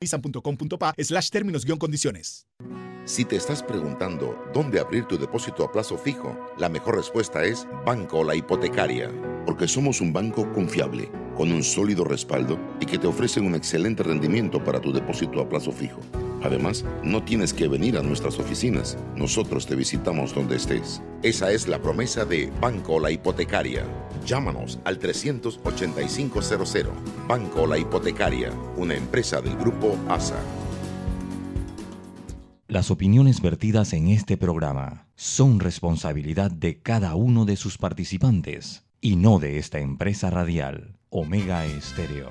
nissan.com.pa slash términos guion condiciones. Si te estás preguntando dónde abrir tu depósito a plazo fijo, la mejor respuesta es Banco La Hipotecaria, porque somos un banco confiable, con un sólido respaldo y que te ofrecen un excelente rendimiento para tu depósito a plazo fijo. Además, no tienes que venir a nuestras oficinas, nosotros te visitamos donde estés. Esa es la promesa de Banco La Hipotecaria. Llámanos al 38500. Banco La Hipotecaria, una empresa del grupo ASA. Las opiniones vertidas en este programa son responsabilidad de cada uno de sus participantes y no de esta empresa radial, Omega Estéreo.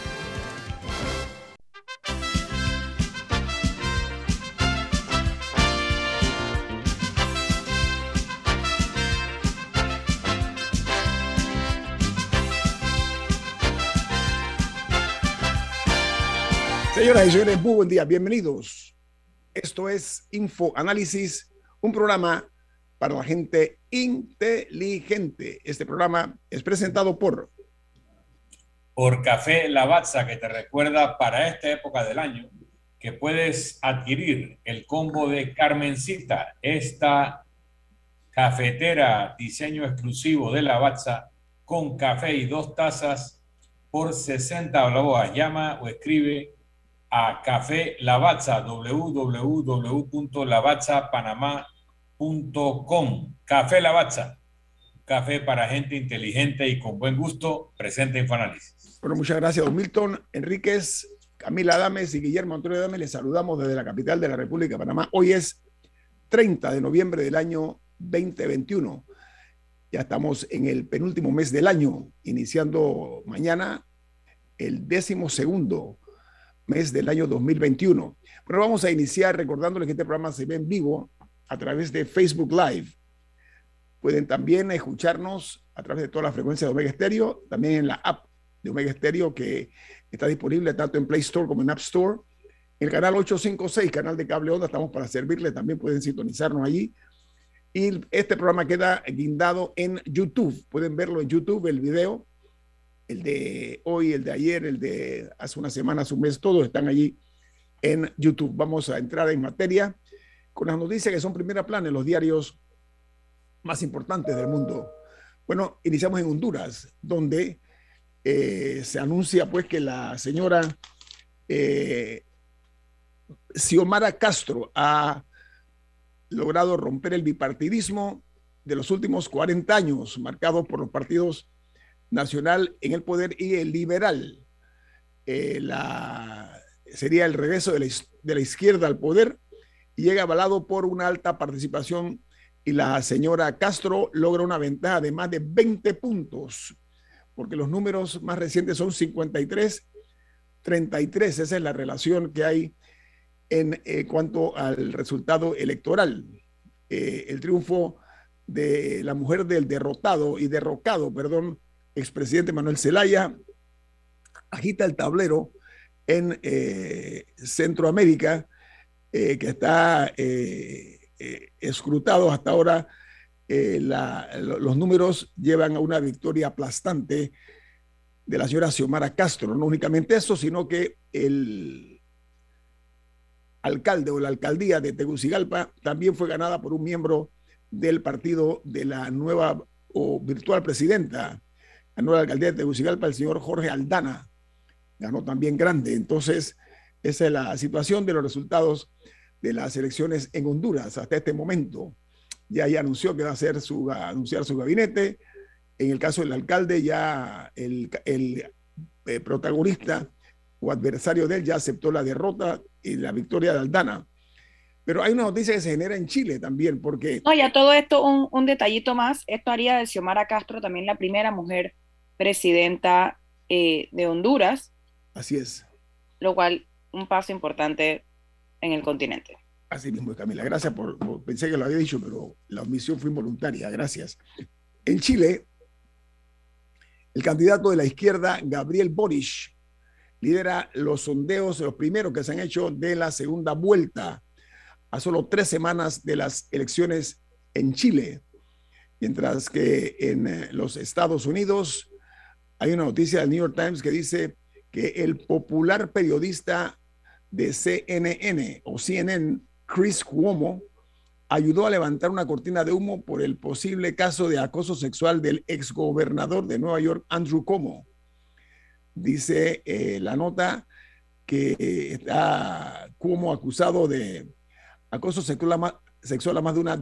Señoras y señores, muy buen día, bienvenidos. Esto es Info Análisis, un programa para la gente inteligente. Este programa es presentado por por Café Lavazza, que te recuerda para esta época del año que puedes adquirir el combo de Carmencita, esta cafetera diseño exclusivo de Lavazza con café y dos tazas por 60 balboas. Llama o escribe a Café Lavazza, www.lavazzapanamá.com. Café Lavazza, café para gente inteligente y con buen gusto, presente Infoanálisis. Bueno, muchas gracias, don Milton Enríquez, Camila Adames y Guillermo Antonio Adames. Les saludamos desde la capital de la República de Panamá. Hoy es 30 de noviembre del año 2021. Ya estamos en el penúltimo mes del año, iniciando mañana el décimo segundo mes del año 2021. Pero vamos a iniciar recordándoles que este programa se ve en vivo a través de Facebook Live. Pueden también escucharnos a través de toda la frecuencia de Omega Stereo, también en la app de Omega Stereo que está disponible tanto en Play Store como en App Store. El canal 856, canal de cable onda, estamos para servirle, también pueden sintonizarnos allí. Y este programa queda guindado en YouTube. Pueden verlo en YouTube, el video el de hoy, el de ayer, el de hace una semana, hace un mes, todos están allí en YouTube. Vamos a entrar en materia con las noticias que son primera plana en los diarios más importantes del mundo. Bueno, iniciamos en Honduras, donde eh, se anuncia pues que la señora eh, Xiomara Castro ha logrado romper el bipartidismo de los últimos 40 años, marcado por los partidos nacional en el poder y el liberal. Eh, sería el regreso de la, de la, izquierda al poder y llega avalado por una alta participación y la señora Castro logra una ventaja de más de 20 puntos, porque los números más recientes son 53, 33, esa es la relación que hay en eh, cuanto al resultado electoral. Eh, el triunfo de la mujer del derrotado y derrocado, perdón, expresidente Manuel Zelaya agita el tablero en eh, Centroamérica, eh, que está eh, escrutado hasta ahora. los números llevan a una victoria aplastante de la señora Xiomara Castro. No únicamente eso, sino que el alcalde o la alcaldía de Tegucigalpa también fue ganada por un miembro del partido de la nueva o virtual presidenta ganó la alcaldía de Tegucigalpa el señor Jorge Aldana, ganó también grande. Entonces, esa es la situación de los resultados de las elecciones en Honduras hasta este momento. Ya, ya anunció que va a hacer su, anunciar su gabinete. En el caso del alcalde, ya el, el eh, protagonista o adversario de él ya aceptó la derrota y la victoria de Aldana. Pero hay una noticia que se genera en Chile también, porque... No, ya todo esto, un, un detallito más, esto haría de Xiomara Castro también la primera mujer presidenta eh, de Honduras. Así es. Lo cual, un paso importante en el continente. Así mismo, Camila. Gracias por, por, Pensé que lo había dicho, pero la omisión fue involuntaria. Gracias. En Chile, el candidato de la izquierda, Gabriel Boric, lidera los sondeos, los primeros que se han hecho de la segunda vuelta, a solo tres semanas de las elecciones en Chile. Mientras que en eh, los Estados Unidos hay una noticia del New York Times que dice que el popular periodista de CNN o CNN, Chris Cuomo, ayudó a levantar una cortina de humo por el posible caso de acoso sexual del exgobernador de Nueva York, Andrew Cuomo. Dice eh, la nota que está Cuomo acusado de acoso sexual a más, sexual a más de una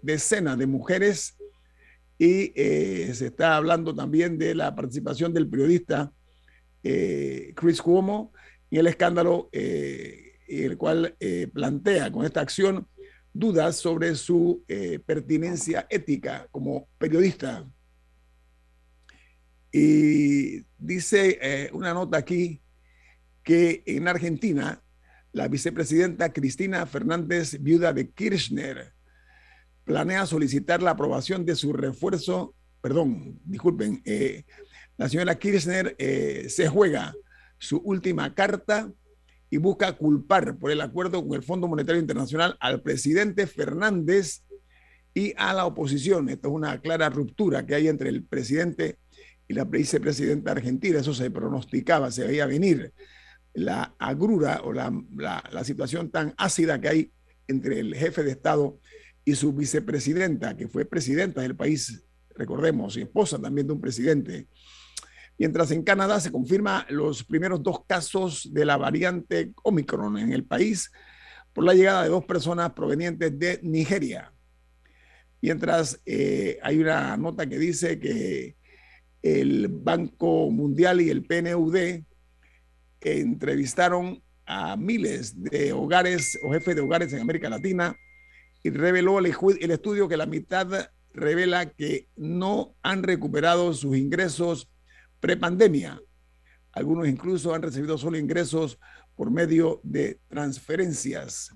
decena de mujeres y eh, se está hablando también de la participación del periodista eh, Chris Cuomo en el escándalo, eh, el cual eh, plantea con esta acción dudas sobre su pertinencia ética como periodista. Y dice una nota aquí que en Argentina, la vicepresidenta Cristina Fernández, viuda de Kirchner, planea solicitar la aprobación de su refuerzo, perdón, disculpen, eh, la señora Kirchner eh, se juega su última carta y busca culpar por el acuerdo con el Fondo Monetario Internacional al presidente Fernández y a la oposición. Esto es una clara ruptura que hay entre el presidente y la vicepresidenta argentina. Eso se pronosticaba, se veía venir la agrura o la, la, la situación tan ácida que hay entre el jefe de Estado y su vicepresidenta, que fue presidenta del país, recordemos, y esposa también de un presidente. Mientras en Canadá se confirma los primeros dos casos de la variante Omicron en el país por la llegada de dos personas provenientes de Nigeria. Mientras eh, hay una nota que dice que el Banco Mundial y el PNUD entrevistaron a miles de hogares o jefes de hogares en América Latina y reveló el, estudio que la mitad revela que no han recuperado sus ingresos prepandemia. Algunos incluso han recibido solo ingresos por medio de transferencias.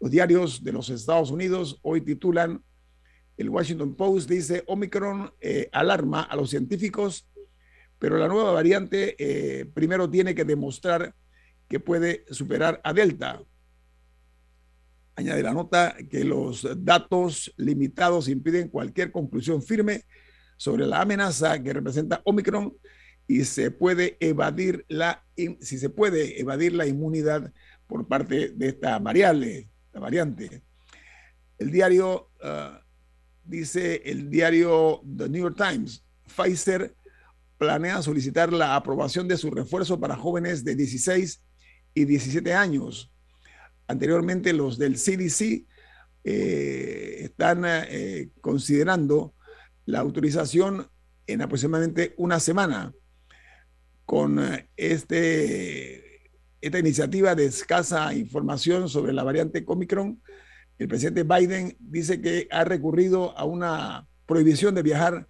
Los diarios de los Estados Unidos hoy titulan, el Washington Post dice, Omicron eh, alarma a los científicos, pero la nueva variante eh, primero tiene que demostrar que puede superar a Delta. Añade la nota que los datos limitados impiden cualquier conclusión firme sobre la amenaza que representa Omicron y se puede evadir la, si se puede evadir la inmunidad por parte de esta variable, la variante. El diario, uh, dice el diario The New York Times, Pfizer planea solicitar la aprobación de su refuerzo para jóvenes de 16 y 17 años. Anteriormente los del CDC eh, están eh, considerando la autorización en aproximadamente una semana con eh, este, esta iniciativa de escasa información sobre la variante Omicron. El presidente Biden dice que ha recurrido a una prohibición de viajar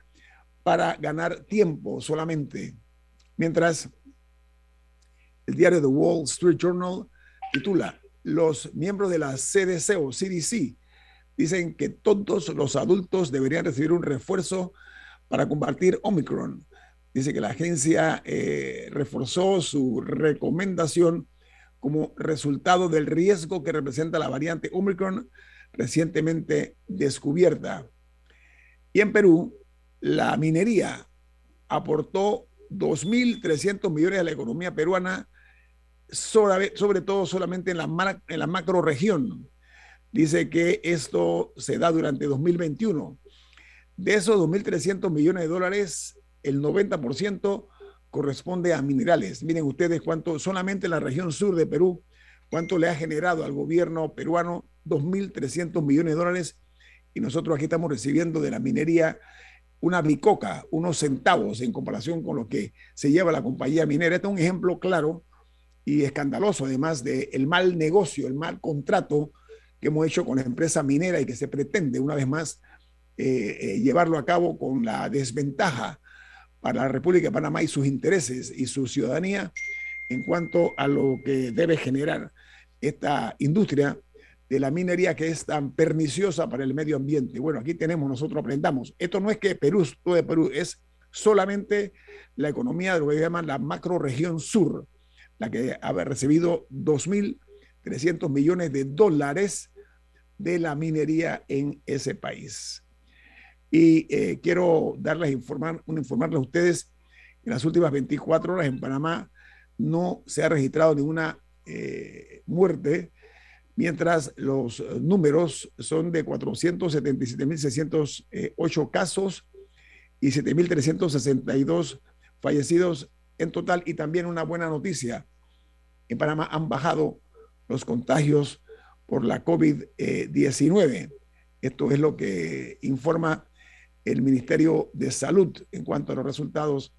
para ganar tiempo solamente. Mientras el diario The Wall Street Journal titula, los miembros de la CDC o CDC dicen que todos los adultos deberían recibir un refuerzo para combatir Omicron. Dice que la agencia eh, reforzó su recomendación como resultado del riesgo que representa la variante Omicron recientemente descubierta. Y en Perú, la minería aportó 2.300 millones a la economía peruana, sobre, todo solamente en la, en la macro región dice que esto se da durante 2021. De esos 2.300 millones de dólares, el 90% corresponde a minerales. Miren ustedes cuánto, solamente en la región sur de Perú, cuánto le ha generado al gobierno peruano 2.300 millones de dólares y nosotros aquí estamos recibiendo de la minería una bicoca, unos centavos en comparación con lo que se lleva la compañía minera. Este es un ejemplo claro y escandaloso, además del el mal negocio, el mal contrato que hemos hecho con la empresa minera y que se pretende una vez más eh, eh, llevarlo a cabo con la desventaja para la República de Panamá y sus intereses y su ciudadanía en cuanto a lo que debe generar esta industria de la minería que es tan perniciosa para el medio ambiente. Bueno, aquí tenemos, nosotros aprendamos. Esto no es que Perú, todo de Perú, es solamente la economía de lo que llaman la macro región sur, la que ha recibido 2.300 millones de dólares de la minería en ese país. Y eh, quiero darles informar, informarles a ustedes en las últimas 24 horas en Panamá no se ha registrado ninguna eh, muerte, mientras los números son de 477.608 casos y 7.362 fallecidos en total. Y también una buena noticia, en Panamá han bajado los contagios por la COVID-19. Esto es lo que informa el Ministerio de Salud en cuanto a los resultados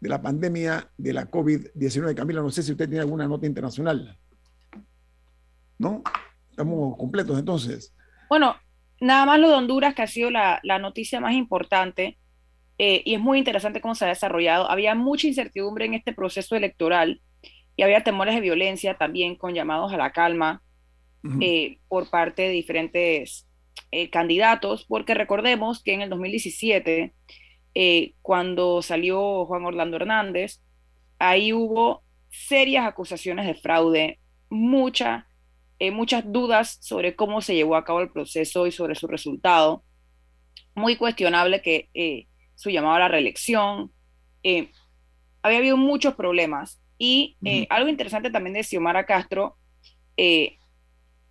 de la pandemia de la COVID-19. Camila, no sé si usted tiene alguna nota internacional. ¿No? Estamos completos entonces. Bueno, nada más lo de Honduras, que ha sido la, la noticia más importante, eh, y es muy interesante cómo se ha desarrollado. Había mucha incertidumbre en este proceso electoral y había temores de violencia también con llamados a la calma eh, por parte de diferentes eh, candidatos, porque recordemos que en el 2017 eh, cuando salió Juan Orlando Hernández, ahí hubo serias acusaciones de fraude, mucha, muchas dudas sobre cómo se llevó a cabo el proceso y sobre su resultado. Muy cuestionable que su llamado a la reelección. había habido muchos problemas. Y algo interesante también de Xiomara Castro,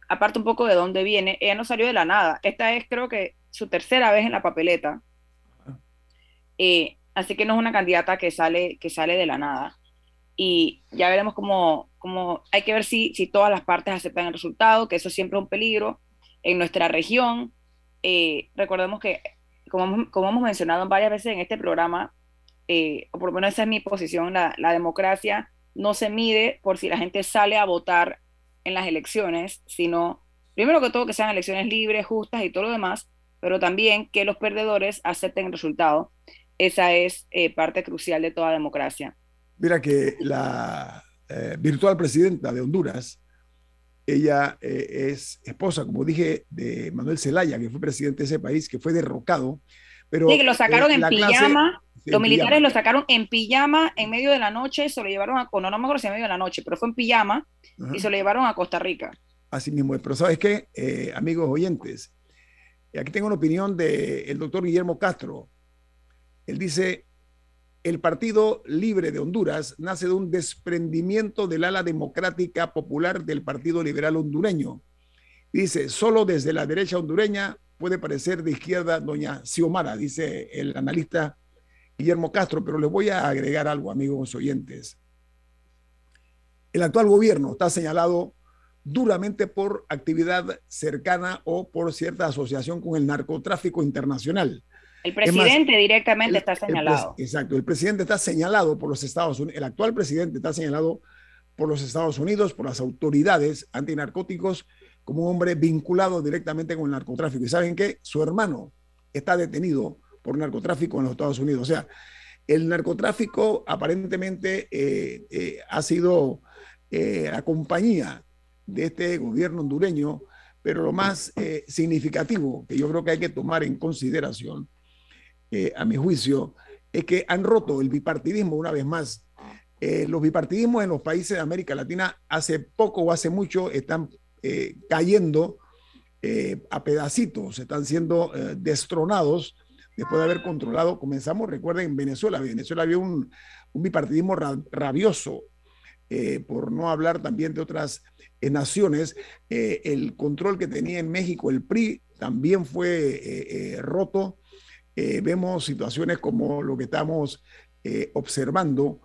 aparte un poco de dónde viene, ella no salió de la nada. Esta es creo que su tercera vez en la papeleta. Eh, así que no es una candidata que sale, que sale de la nada. Y ya veremos cómo, cómo hay que ver si, si todas las partes aceptan el resultado, que eso siempre es un peligro en nuestra región. Eh, recordemos que, como, hemos mencionado varias veces en este programa, eh, o por lo menos esa es mi posición, la, la democracia no se mide por si la gente sale a votar en las elecciones, sino primero que todo que sean elecciones libres, justas y todo lo demás, pero también que los perdedores acepten el resultado esa es eh, parte crucial de toda democracia. Mira que la eh, virtual presidenta de Honduras, ella eh, es esposa, como dije, de Manuel Zelaya, que fue presidente de ese país, que fue derrocado. Pero, sí, que lo sacaron en pijama. los militares lo sacaron en pijama en medio de la noche, se lo llevaron a, no, no me acuerdo si en medio de la noche, pero fue en pijama y se lo llevaron a Costa Rica. Así mismo, pero ¿sabes qué, amigos oyentes? Aquí tengo una opinión del doctor Guillermo Castro, él dice, el Partido Libre de Honduras nace de un desprendimiento del ala democrática popular del Partido Liberal hondureño. Dice, solo desde la derecha hondureña puede parecer de izquierda doña Xiomara, dice el analista Guillermo Castro, pero les voy a agregar algo, amigos oyentes. El actual gobierno está señalado duramente por actividad cercana o por cierta asociación con el narcotráfico internacional. El presidente directamente está señalado. exacto, el presidente está señalado por los Estados Unidos, el actual presidente está señalado por los Estados Unidos, por las autoridades antinarcóticos, como un hombre vinculado directamente con el narcotráfico. Y saben que su hermano está detenido por narcotráfico en los Estados Unidos. O sea, el narcotráfico aparentemente eh, eh, ha sido eh, la compañía de este gobierno hondureño, pero lo más significativo que yo creo que hay que tomar en consideración a mi juicio, es que han roto el bipartidismo una vez más. Eh, los bipartidismos en los países de América Latina hace poco o hace mucho están eh, cayendo eh, a pedacitos, están siendo destronados después de haber controlado. Comenzamos, recuerden, en Venezuela. En Venezuela había un, un bipartidismo rabioso, por no hablar también de otras naciones. el control que tenía en México el PRI también fue roto eh, vemos situaciones como lo que estamos eh, observando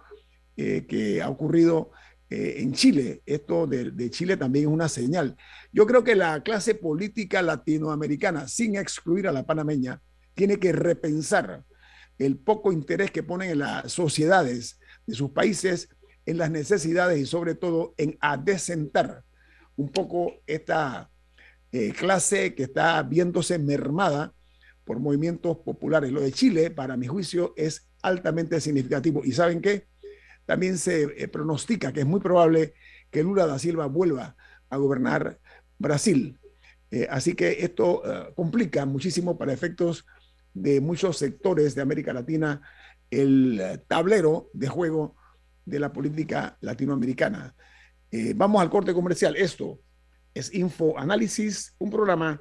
eh, que ha ocurrido en Chile. Esto de, de, Chile también es una señal. Yo creo que la clase política latinoamericana, sin excluir a la panameña, tiene que repensar el poco interés que ponen en las sociedades de sus países en las necesidades y sobre todo en adecentar un poco esta clase que está viéndose mermada por movimientos populares. Lo de Chile, para mi juicio, es altamente significativo. ¿Y saben qué? También se eh, pronostica que es muy probable que Lula da Silva vuelva a gobernar Brasil. Eh, así que esto eh, complica muchísimo para efectos de muchos sectores de América Latina el tablero de juego de la política latinoamericana. vamos al corte comercial. Esto es Info Análisis, un programa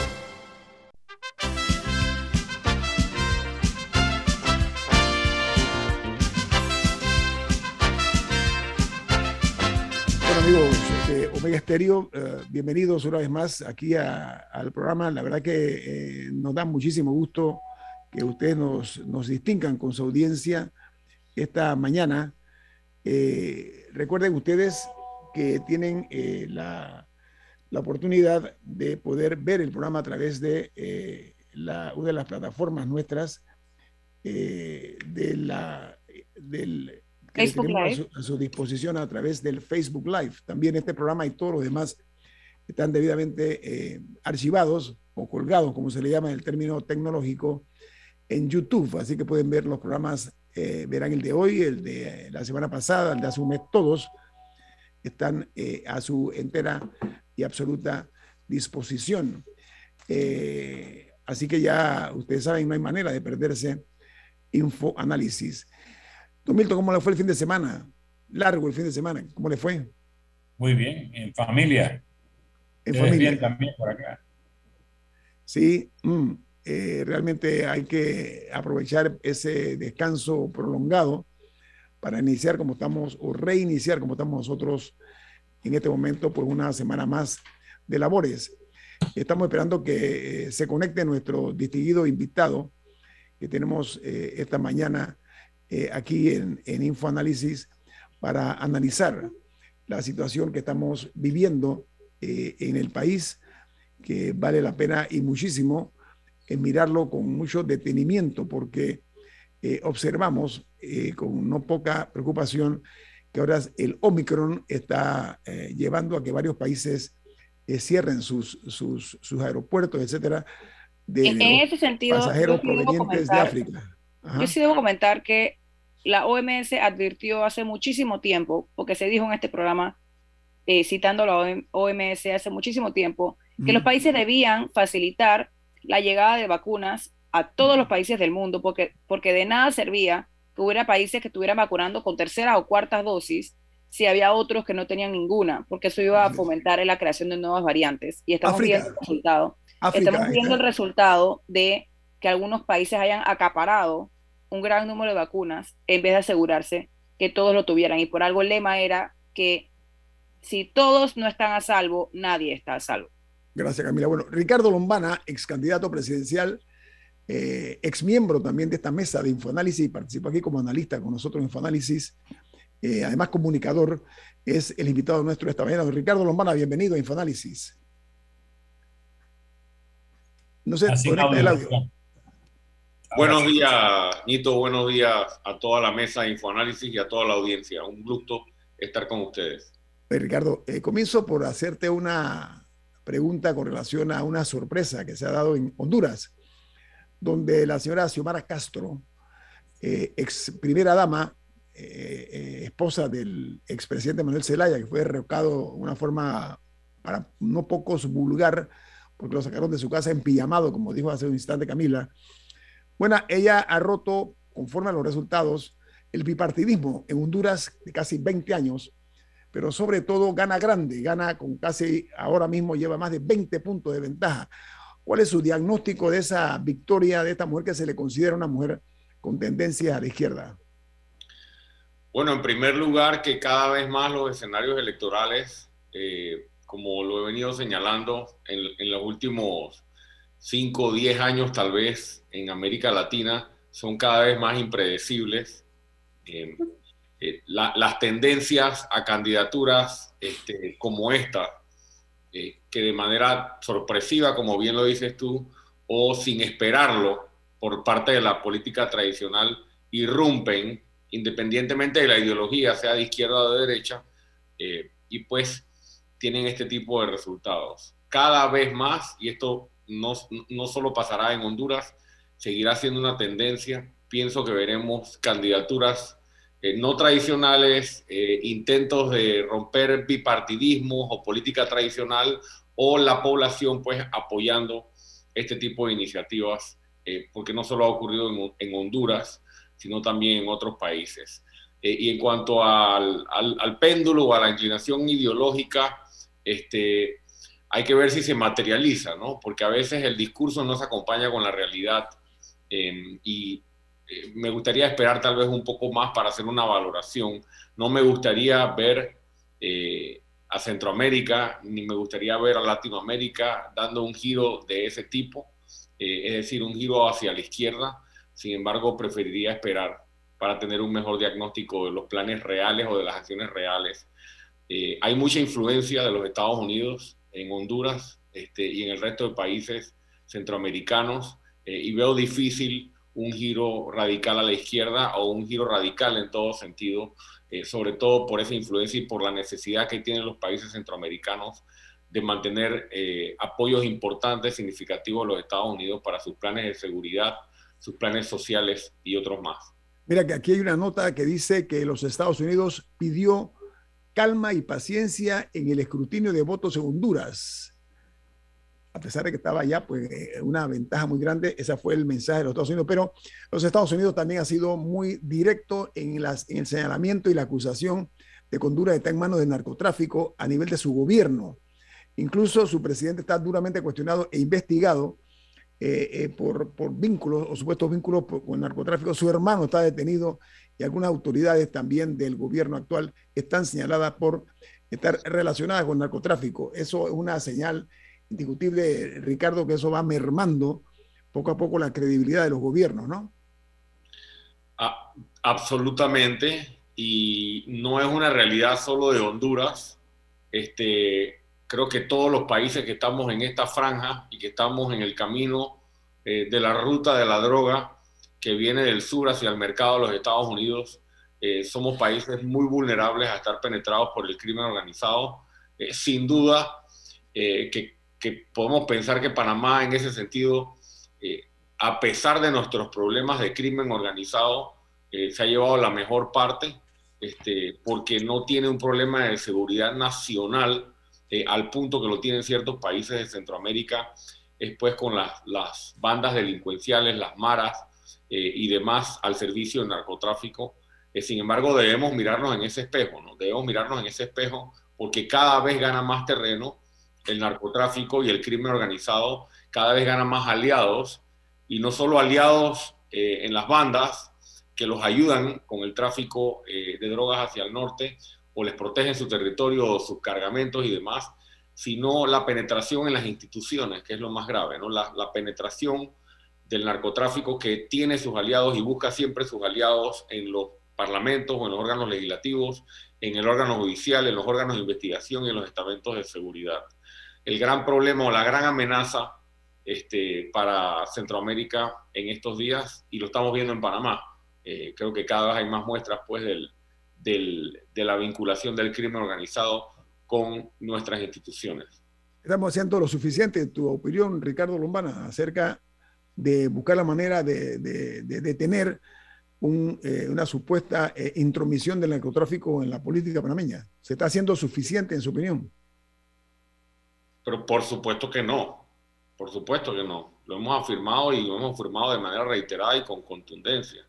Amigos, Omega Estéreo, eh, bienvenidos una vez más aquí al programa. La verdad que eh, nos da muchísimo gusto que ustedes nos, distingan con su audiencia esta mañana. Eh, recuerden ustedes que tienen la, oportunidad de poder ver el programa a través de una de las plataformas nuestras de la, del Facebook Live. A su, disposición a través del Facebook Live. También este programa y todos los demás están debidamente eh, archivados o colgados, como se le llama en el término tecnológico, en YouTube. Así que pueden ver los programas, eh, verán el de hoy, el de la semana pasada, el de hace un mes, todos están eh, a su entera y absoluta disposición. así que ya ustedes saben, no hay manera de perderse info análisis. Don Milton, ¿cómo le fue el fin de semana? Largo el fin de semana, ¿cómo le fue? Muy bien, en familia. En familia. Bien también por acá. Sí, mm, eh, realmente hay que aprovechar ese descanso prolongado para iniciar como estamos, o reiniciar como estamos nosotros en este momento por una semana más de labores. Estamos esperando que eh, se conecte nuestro distinguido invitado que tenemos eh, esta mañana eh, aquí en, en InfoAnálisis para analizar la situación que estamos viviendo eh, en el país, que vale la pena y muchísimo eh, mirarlo con mucho detenimiento, porque observamos con no poca preocupación que ahora el Omicron está llevando a que varios países cierren sus, sus, sus, aeropuertos, etcétera, de, en, ese sentido, pasajeros provenientes de África. Yo sí debo comentar que la OMS advirtió hace muchísimo tiempo, porque se dijo en este programa, eh, citando a la OMS hace muchísimo tiempo, que los países debían facilitar la llegada de vacunas a todos los países del mundo, porque, porque de nada servía que hubiera países que estuvieran vacunando con tercera o cuarta dosis si había otros que no tenían ninguna, porque eso iba a fomentar la creación de nuevas variantes. Y estamos viendo el resultado. Estamos viendo el resultado de que algunos países hayan acaparado un gran número de vacunas en vez de asegurarse que todos lo tuvieran. Y por algo el lema era que si todos no están a salvo, nadie está a salvo. Gracias, Camila. Bueno, Ricardo Lombana, ex candidato presidencial, eh, ex miembro también de esta mesa de Infoanálisis, participa aquí como analista con nosotros en Infoanálisis, eh, además comunicador, es el invitado nuestro esta mañana. Ricardo Lombana, bienvenido a Infoanálisis. No sé, conecta el audio. Buenos días, Nito. Buenos días a toda la mesa de Infoanálisis y a toda la audiencia. Un gusto estar con ustedes. Ricardo, eh, comienzo por hacerte una pregunta con relación a una sorpresa que se ha dado en Honduras, donde la señora Xiomara Castro, eh, ex primera dama, eh, esposa del expresidente Manuel Zelaya, que fue derrocado de una forma para no pocos vulgar, porque lo sacaron de su casa en pijamado, como dijo hace un instante Camila. Bueno, ella ha roto, conforme a los resultados, el bipartidismo en Honduras de casi 20 años, pero sobre todo gana grande, gana con casi, ahora mismo lleva más de 20 puntos de ventaja. ¿Cuál es su diagnóstico de esa victoria de esta mujer que se le considera una mujer con tendencia a la izquierda? Bueno, en primer lugar, que cada vez más los escenarios electorales eh, como lo he venido señalando en, los últimos 5 o 10 años tal vez en América Latina, son cada vez más impredecibles. Eh, eh, las tendencias a candidaturas este, como esta, eh, que de manera sorpresiva, como bien lo dices tú, o sin esperarlo por parte de la política tradicional, irrumpen independientemente de la ideología, sea de izquierda o de derecha, y pues tienen este tipo de resultados. Cada vez más, y esto no, no solo pasará en Honduras, seguirá siendo una tendencia. Pienso que veremos candidaturas eh, no tradicionales, eh, intentos de romper bipartidismo o política tradicional, o la población pues apoyando este tipo de iniciativas, eh, porque no solo ha ocurrido en, en, Honduras, sino también en otros países. y en cuanto al, al, al péndulo o a la inclinación ideológica, este, hay que ver si se materializa, ¿no? Porque a veces el discurso no se acompaña con la realidad em, y eh, me gustaría esperar tal vez un poco más para hacer una valoración. No me gustaría ver eh, a Centroamérica, ni me gustaría ver a Latinoamérica dando un giro de ese tipo, eh, es decir, un giro hacia la izquierda. Sin embargo, preferiría esperar para tener un mejor diagnóstico de los planes reales o de las acciones reales eh, hay mucha influencia de los Estados Unidos en Honduras este, y en el resto de países centroamericanos eh, y veo difícil un giro radical a la izquierda o un giro radical en todo sentido, eh, sobre todo por esa influencia y por la necesidad que tienen los países centroamericanos de mantener apoyos importantes, significativos a los Estados Unidos para sus planes de seguridad, sus planes sociales y otros más. Mira que aquí hay una nota que dice que los Estados Unidos pidió calma y paciencia en el escrutinio de votos en Honduras. A pesar de que estaba ya pues, eh, una ventaja muy grande, ese fue el mensaje de los Estados Unidos, pero los Estados Unidos también ha sido muy directo en, el señalamiento y la acusación de que Honduras está en manos del narcotráfico a nivel de su gobierno. Incluso su presidente está duramente cuestionado e investigado eh, eh, por, vínculos o supuestos vínculos con narcotráfico. Su hermano está detenido y algunas autoridades también del gobierno actual están señaladas por estar relacionadas con narcotráfico. Eso es una señal indiscutible, Ricardo, que eso va mermando poco a poco la credibilidad de los gobiernos, ¿no? absolutamente, y no es una realidad solo de Honduras. Este, creo que todos los países que estamos en esta franja y que estamos en el camino eh, de la ruta de la droga, que viene del sur hacia el mercado de los Estados Unidos. Eh, somos países muy vulnerables a estar penetrados por el crimen organizado. Eh, sin duda que, que, podemos pensar que Panamá en ese sentido, a pesar de nuestros problemas de crimen organizado, se ha llevado la mejor parte este, porque no tiene un problema de seguridad nacional al punto que lo tienen ciertos países de Centroamérica, después con las, las bandas delincuenciales, las maras, eh, y demás al servicio del narcotráfico. Eh, sin embargo, debemos mirarnos en ese espejo, ¿no? Debemos mirarnos en ese espejo porque cada vez gana más terreno el narcotráfico y el crimen organizado cada vez gana más aliados y no solo aliados eh, en las bandas que los ayudan con el tráfico eh, de drogas hacia el norte o les protegen su territorio, sus cargamentos y demás, sino la penetración en las instituciones, que es lo más grave, ¿no? la, la penetración del narcotráfico que tiene sus aliados y busca siempre sus aliados en los parlamentos o en los órganos legislativos, en el órgano judicial, en los órganos de investigación y en los estamentos de seguridad. El gran problema o la gran amenaza este, para Centroamérica en estos días, y lo estamos viendo en Panamá, eh, creo que cada vez hay más muestras pues, de la vinculación del crimen organizado con nuestras instituciones. Estamos haciendo lo suficiente, tu opinión, Ricardo Lombana, acerca de buscar la manera de, de, de detener eh, una supuesta eh, intromisión del narcotráfico en la política panameña. ¿Se está haciendo suficiente en su opinión? Pero por supuesto que no, por supuesto que no. Lo hemos afirmado y lo hemos afirmado de manera reiterada y con contundencia.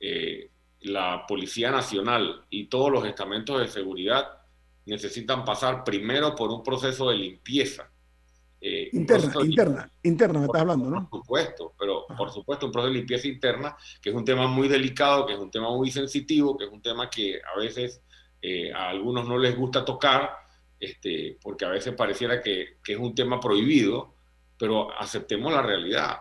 Eh, la Policía Nacional y todos los estamentos de seguridad necesitan pasar primero por un proceso de limpieza eh, interna, interna, interna, me estás hablando, ¿no? Por supuesto, pero por supuesto un proceso de limpieza interna, que es un tema muy delicado, que es un tema muy sensitivo, que es un tema que a veces eh, a algunos no les gusta tocar, este, porque a veces pareciera que, que, es un tema prohibido, pero aceptemos la realidad.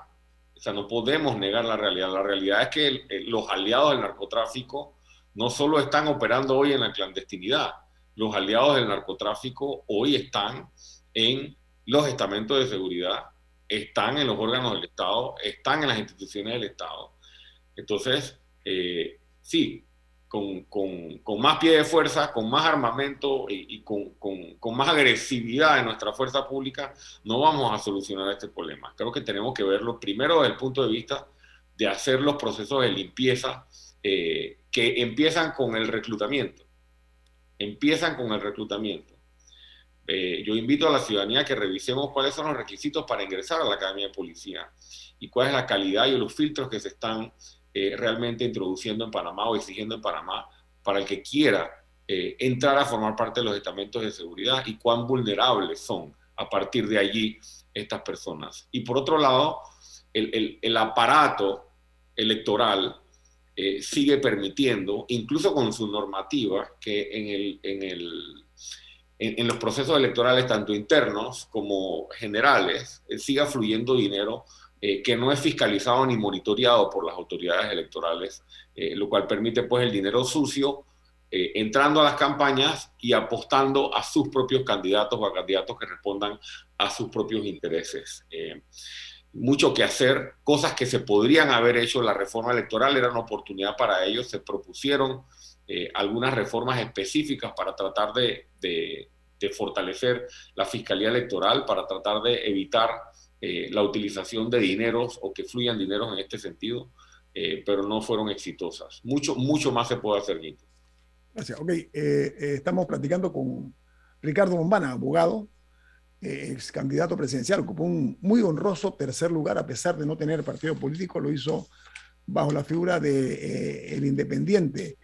O sea, no podemos negar la realidad. La realidad es que el, el, los aliados del narcotráfico no solo están operando hoy en la clandestinidad, los aliados del narcotráfico hoy están en los estamentos de seguridad, están en los órganos del Estado, están en las instituciones del Estado. Entonces, eh, sí, con, con, con, más pie de fuerza, con más armamento y, y con, con, más agresividad en nuestra fuerza pública, no vamos a solucionar este problema. Creo que tenemos que verlo primero desde el punto de vista de hacer los procesos de limpieza eh, que empiezan con el reclutamiento. Empiezan con el reclutamiento eh, yo invito a la ciudadanía a que revisemos cuáles son los requisitos para ingresar a la Academia de Policía y cuál es la calidad y los filtros que se están eh, realmente introduciendo en Panamá o exigiendo en Panamá para el que quiera eh, entrar a formar parte de los estamentos de seguridad y cuán vulnerables son a partir de allí estas personas. Y por otro lado, el, el, aparato electoral eh, sigue permitiendo, incluso con su normativa, que en el, en el en, los procesos electorales, tanto internos como generales, siga fluyendo dinero eh, que no es fiscalizado ni monitoreado por las autoridades electorales, eh, lo cual permite pues el dinero sucio eh, entrando a las campañas y apostando a sus propios candidatos o a candidatos que respondan a sus propios intereses. Mucho que hacer, cosas que se podrían haber hecho, la reforma electoral era una oportunidad para ellos, se propusieron algunas reformas específicas para tratar de, fortalecer la fiscalía electoral, para tratar de evitar eh, la utilización de dineros o que fluyan dineros en este sentido, eh, pero no fueron exitosas. Mucho, mucho más se puede hacer. Gracias. Ok, eh, estamos platicando con Ricardo Bombana, abogado, ex candidato presidencial, ocupó un muy honroso tercer lugar a pesar de no tener partido político, lo hizo bajo la figura de el independiente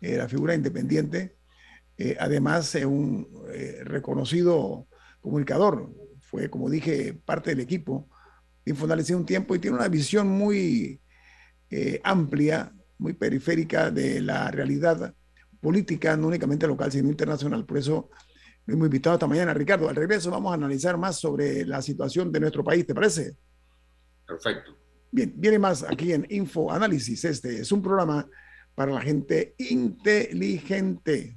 la figura independiente. Además, es un reconocido comunicador. Fue, como dije, parte del equipo de Infoanálisis un tiempo y tiene una visión muy amplia, muy periférica de la realidad política, no únicamente local, sino internacional. Por eso lo hemos invitado esta mañana. Ricardo, al regreso vamos a analizar más sobre la situación de nuestro país, ¿te parece? Perfecto. Bien, viene más aquí en Info Análisis. Este es un programa para la gente inteligente.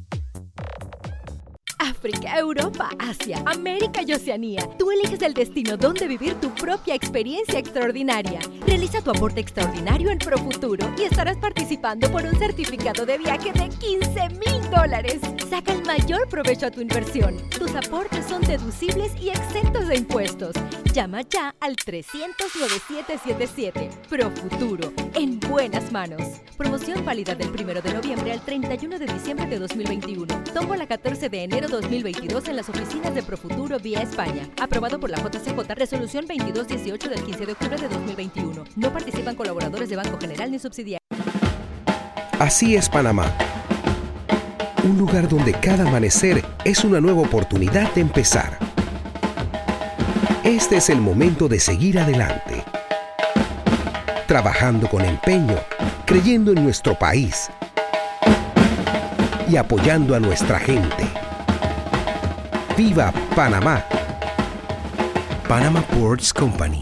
África, Europa, Asia, América y Oceanía. Tú eliges el destino donde vivir tu propia experiencia extraordinaria. Realiza tu aporte extraordinario en Profuturo y estarás participando por un certificado de viaje de 15 mil dólares. Saca el mayor provecho a tu inversión. Tus aportes son deducibles y exentos de impuestos. Llama ya al 300-9777. Profuturo, en buenas manos. Promoción válida del 1 de noviembre al 31 de diciembre de 2021. Tomo la 14 de enero 2022 en las oficinas de Profuturo vía España. Aprobado por la JCJ, resolución 2218 del 15 de octubre de 2021. No participan colaboradores de Banco General ni subsidiarios. Así es Panamá. Un lugar donde cada amanecer es una nueva oportunidad de empezar. Este es el momento de seguir adelante. Trabajando con empeño, creyendo en nuestro país y apoyando a nuestra gente. ¡Viva Panamá! Panama Ports Company.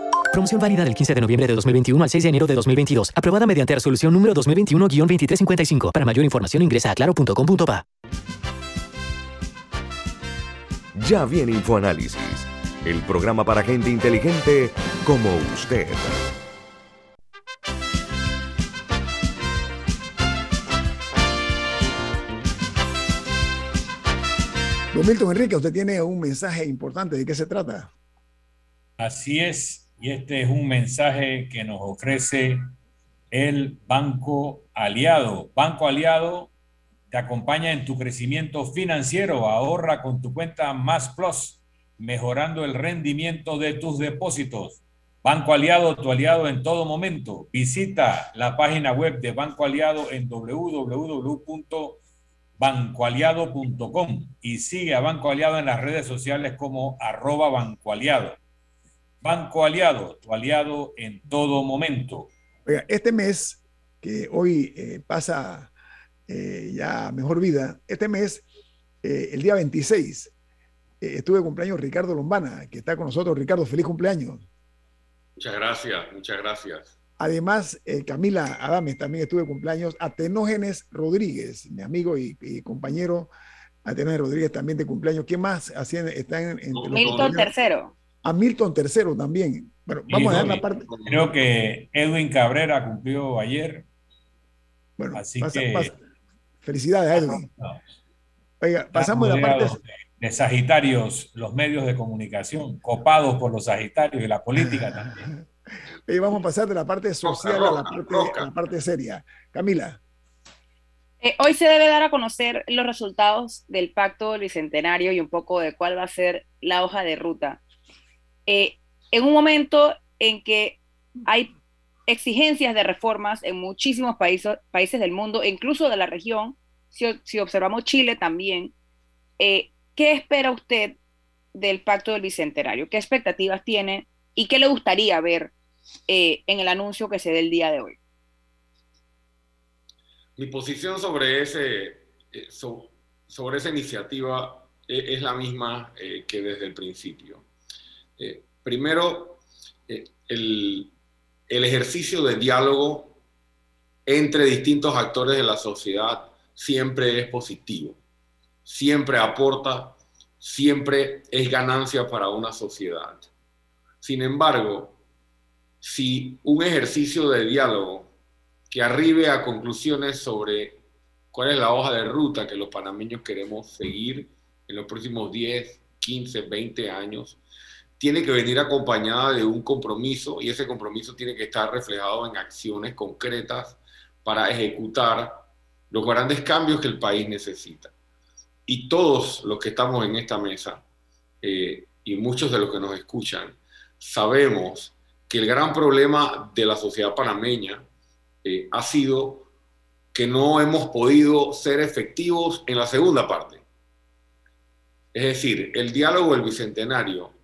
Promoción válida del 15 de noviembre de 2021 al 6 de enero de 2022. Aprobada mediante resolución número 2021-2355. Para mayor información ingresa a claro.com.pa. Ya viene InfoAnálisis, el programa para gente inteligente como usted. Don Milton Enrique, usted tiene un mensaje importante. ¿De qué se trata? Así es, y este es un mensaje que nos ofrece el Banco Aliado. Banco Aliado te acompaña en tu crecimiento financiero. Ahorra con tu cuenta Más Plus, mejorando el rendimiento de tus depósitos. Banco Aliado, tu aliado en todo momento. Visita la página web de Banco Aliado en www.bancoaliado.com y sigue a Banco Aliado en las redes sociales como arroba Banco Aliado. Banco Aliado, tu aliado en todo momento. Oiga, este mes, que hoy eh, pasa eh, ya mejor vida, este mes, eh, el día 26, estuve de cumpleaños Ricardo Lombana, que está con nosotros. Ricardo, feliz cumpleaños. Muchas gracias, muchas gracias. Además, Camila Adames también estuve de cumpleaños. Atenógenes Rodríguez, mi amigo y, compañero Atenógenes Rodríguez también de cumpleaños. ¿Quién más está en, en Milton Tercero a Milton III también. Bueno, vamos a dar la parte. Creo que Edwin Cabrera cumplió ayer. Bueno, así que. Felicidades Edwin. Oiga, pasamos de la parte. De Sagitarios, los medios de comunicación, copados por los Sagitarios y la política también. Oye, vamos a pasar de la parte social a, la parte, a la parte seria. Camila. Eh, hoy se debe dar a conocer los resultados del pacto del bicentenario y un poco de cuál va a ser la hoja de ruta eh, en un momento en que hay exigencias de reformas en muchísimos países, países del mundo, incluso de la región, si, observamos Chile también, eh, ¿qué espera usted del Pacto del Bicentenario? ¿Qué expectativas tiene y qué le gustaría ver eh, en el anuncio que se dé el día de hoy? Mi posición sobre, ese, sobre esa iniciativa es la misma que desde el principio. Eh, primero, eh, el, ejercicio de diálogo entre distintos actores de la sociedad siempre es positivo, siempre aporta, siempre es ganancia para una sociedad. Sin embargo, si un ejercicio de diálogo que arribe a conclusiones sobre cuál es la hoja de ruta que los panameños queremos seguir en los próximos 10, 15, 20 años, tiene que venir acompañada de un compromiso y ese compromiso tiene que estar reflejado en acciones concretas para ejecutar los grandes cambios que el país necesita. Y todos los que estamos en esta mesa eh, y muchos de los que nos escuchan sabemos que el gran problema de la sociedad panameña eh, ha sido que no hemos podido ser efectivos en la segunda parte. Es decir, el diálogo del Bicentenario,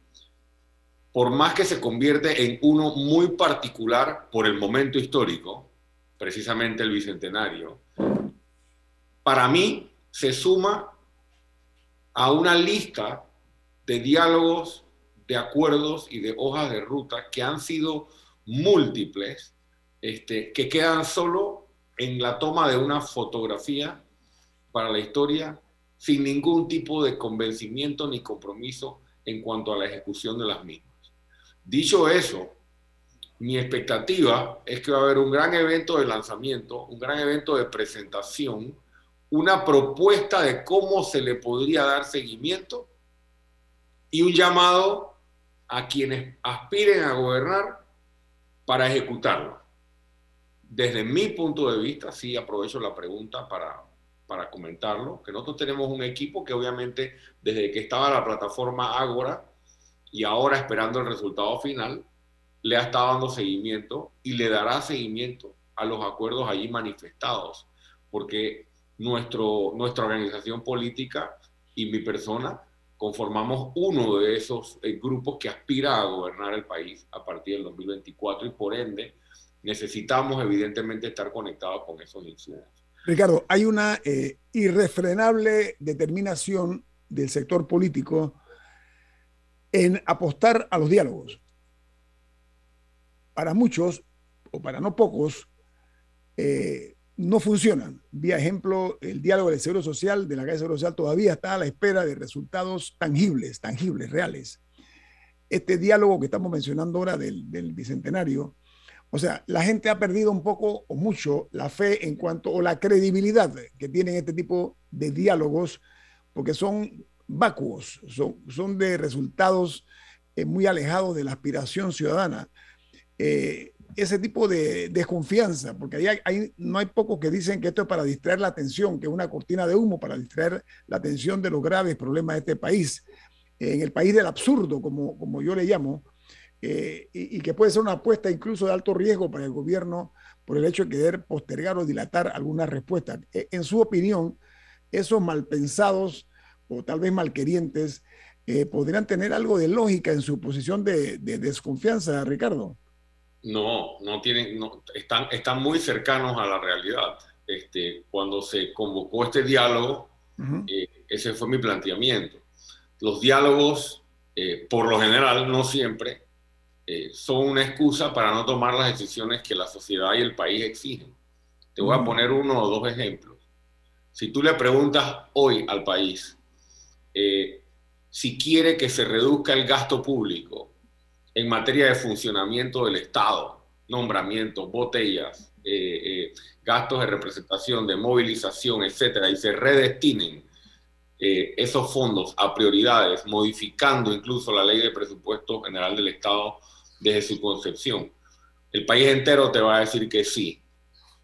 por más que se convierte en uno muy particular por el momento histórico, precisamente el Bicentenario, para mí se suma a una lista de diálogos, de acuerdos y de hojas de ruta que han sido múltiples, este, que quedan solo en la toma de una fotografía para la historia sin ningún tipo de convencimiento ni compromiso en cuanto a la ejecución de las mismas. Dicho eso, mi expectativa es que va a haber un gran evento de lanzamiento, un gran evento de presentación, una propuesta de cómo se le podría dar seguimiento y un llamado a quienes aspiren a gobernar para ejecutarlo. Desde mi punto de vista, sí aprovecho la pregunta para, para comentarlo, que nosotros tenemos un equipo que obviamente desde que estaba la plataforma Ágora y ahora esperando el resultado final, le ha estado dando seguimiento y le dará seguimiento a los acuerdos allí manifestados, porque nuestro, nuestra organización política y mi persona conformamos uno de esos eh, grupos que aspira a gobernar el país a partir del 2024 y por ende necesitamos evidentemente estar conectados con esos insumos. Ricardo, hay una eh, irrefrenable determinación del sector político en apostar a los diálogos. Para muchos, o para no pocos, eh, no funcionan. Vía ejemplo, el diálogo del Seguro Social, de la Caja Seguro Social, todavía está a la espera de resultados tangibles, tangibles, reales. Este diálogo que estamos mencionando ahora del, del Bicentenario, o sea, la gente ha perdido un poco o mucho la fe en cuanto o la credibilidad que tienen este tipo de diálogos, porque son vacuos, son, son de resultados eh, muy alejados de la aspiración ciudadana. Eh, ese tipo de desconfianza, porque ahí no hay pocos que dicen que esto es para distraer la atención, que es una cortina de humo para distraer la atención de los graves problemas de este país, en el país del absurdo, como, como yo le llamo, eh, y, que puede ser una apuesta incluso de alto riesgo para el gobierno por el hecho de querer postergar o dilatar alguna respuesta. E, en su opinión, esos malpensados o tal vez malquerientes eh, podrían tener algo de lógica en su posición de desconfianza, Ricardo. No, no tienen, no, están, están muy cercanos a la realidad. Este, cuando se convocó este diálogo, eh, ese fue mi planteamiento. Los diálogos, eh, por lo general, no siempre, eh, son una excusa para no tomar las decisiones que la sociedad y el país exigen. Te voy a poner uno o dos ejemplos. Si tú le preguntas hoy al país si quiere que se reduzca el gasto público en materia de funcionamiento del Estado, nombramientos, botellas, eh, eh, gastos de representación, de movilización, etcétera, y se redestinen eh, esos fondos a prioridades, modificando incluso la ley de presupuesto general del Estado desde su concepción. El país entero te va a decir que sí.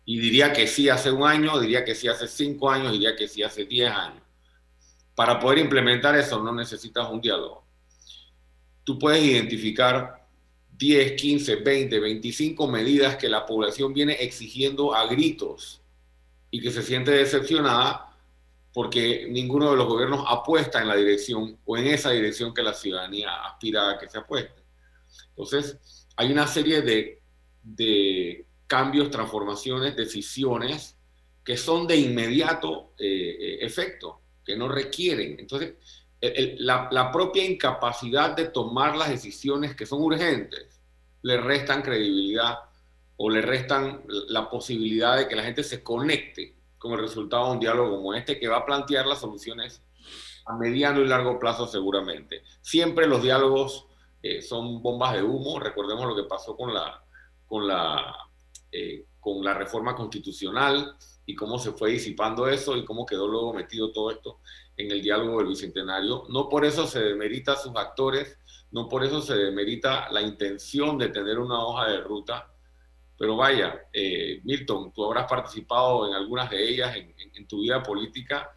Y diría que sí hace un año, diría que sí hace cinco años, diría que sí hace diez años. Para poder implementar eso no necesitas un diálogo tú puedes identificar 10, 15, 20, 25 medidas que la población viene exigiendo a gritos y que se siente decepcionada porque ninguno de los gobiernos apuesta en la dirección o en esa dirección que la ciudadanía aspira a que se apueste. Entonces, hay una serie de, de cambios, transformaciones, decisiones que son de inmediato eh, eh, efecto, que no requieren. Entonces, la, propia incapacidad de tomar las decisiones que son urgentes le restan credibilidad o le restan la posibilidad de que la gente se conecte con el resultado de un diálogo como este que va a plantear las soluciones a mediano y largo plazo seguramente. Siempre los diálogos eh, son bombas de humo, recordemos lo que pasó con la, con la, eh, con la reforma constitucional y cómo se fue disipando eso y cómo quedó luego metido todo esto en el diálogo del Bicentenario. No por eso se demerita a sus actores, no por eso se demerita la intención de tener una hoja de ruta. Pero vaya, eh, Milton, tú habrás participado en algunas de ellas en, tu vida política.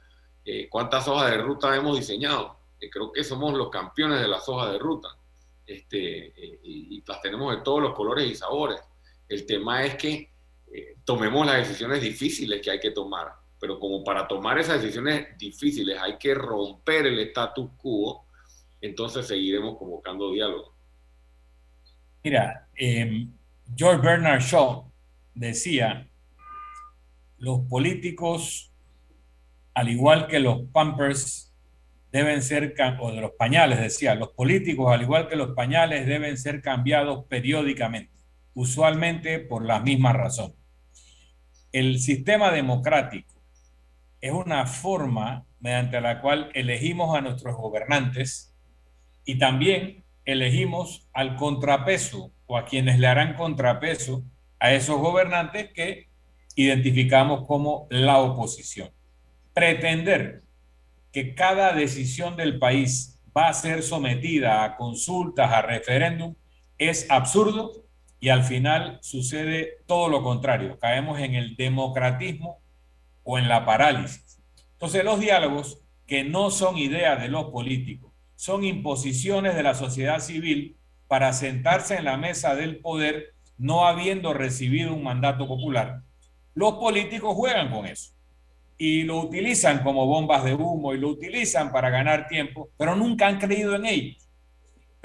Eh, ¿Cuántas hojas de ruta hemos diseñado? Eh, creo que somos los campeones de las hojas de ruta. Este, y, y, las tenemos de todos los colores y sabores. El tema es que tomemos las decisiones difíciles que hay que tomar. Pero como para tomar esas decisiones difíciles hay que romper el status quo, entonces seguiremos convocando diálogo. Mira, em, George Bernard Shaw decía, los políticos, al igual que los pampers, deben ser, o de los pañales, decía, los políticos, al igual que los pañales, deben ser cambiados periódicamente, usualmente por la misma razón. El sistema democrático es una forma mediante la cual elegimos a nuestros gobernantes y también elegimos al contrapeso o a quienes le harán contrapeso a esos gobernantes que identificamos como la oposición. Pretender que cada decisión del país va a ser sometida a consultas, a referéndum, es absurdo y al final sucede todo lo contrario. Caemos en el democratismo o en la parálisis. Entonces los diálogos, que no son ideas de los políticos, son imposiciones de la sociedad civil para sentarse en la mesa del poder no habiendo recibido un mandato popular. Los políticos juegan con eso y lo utilizan como bombas de humo y lo utilizan para ganar tiempo, pero nunca han creído en ellos.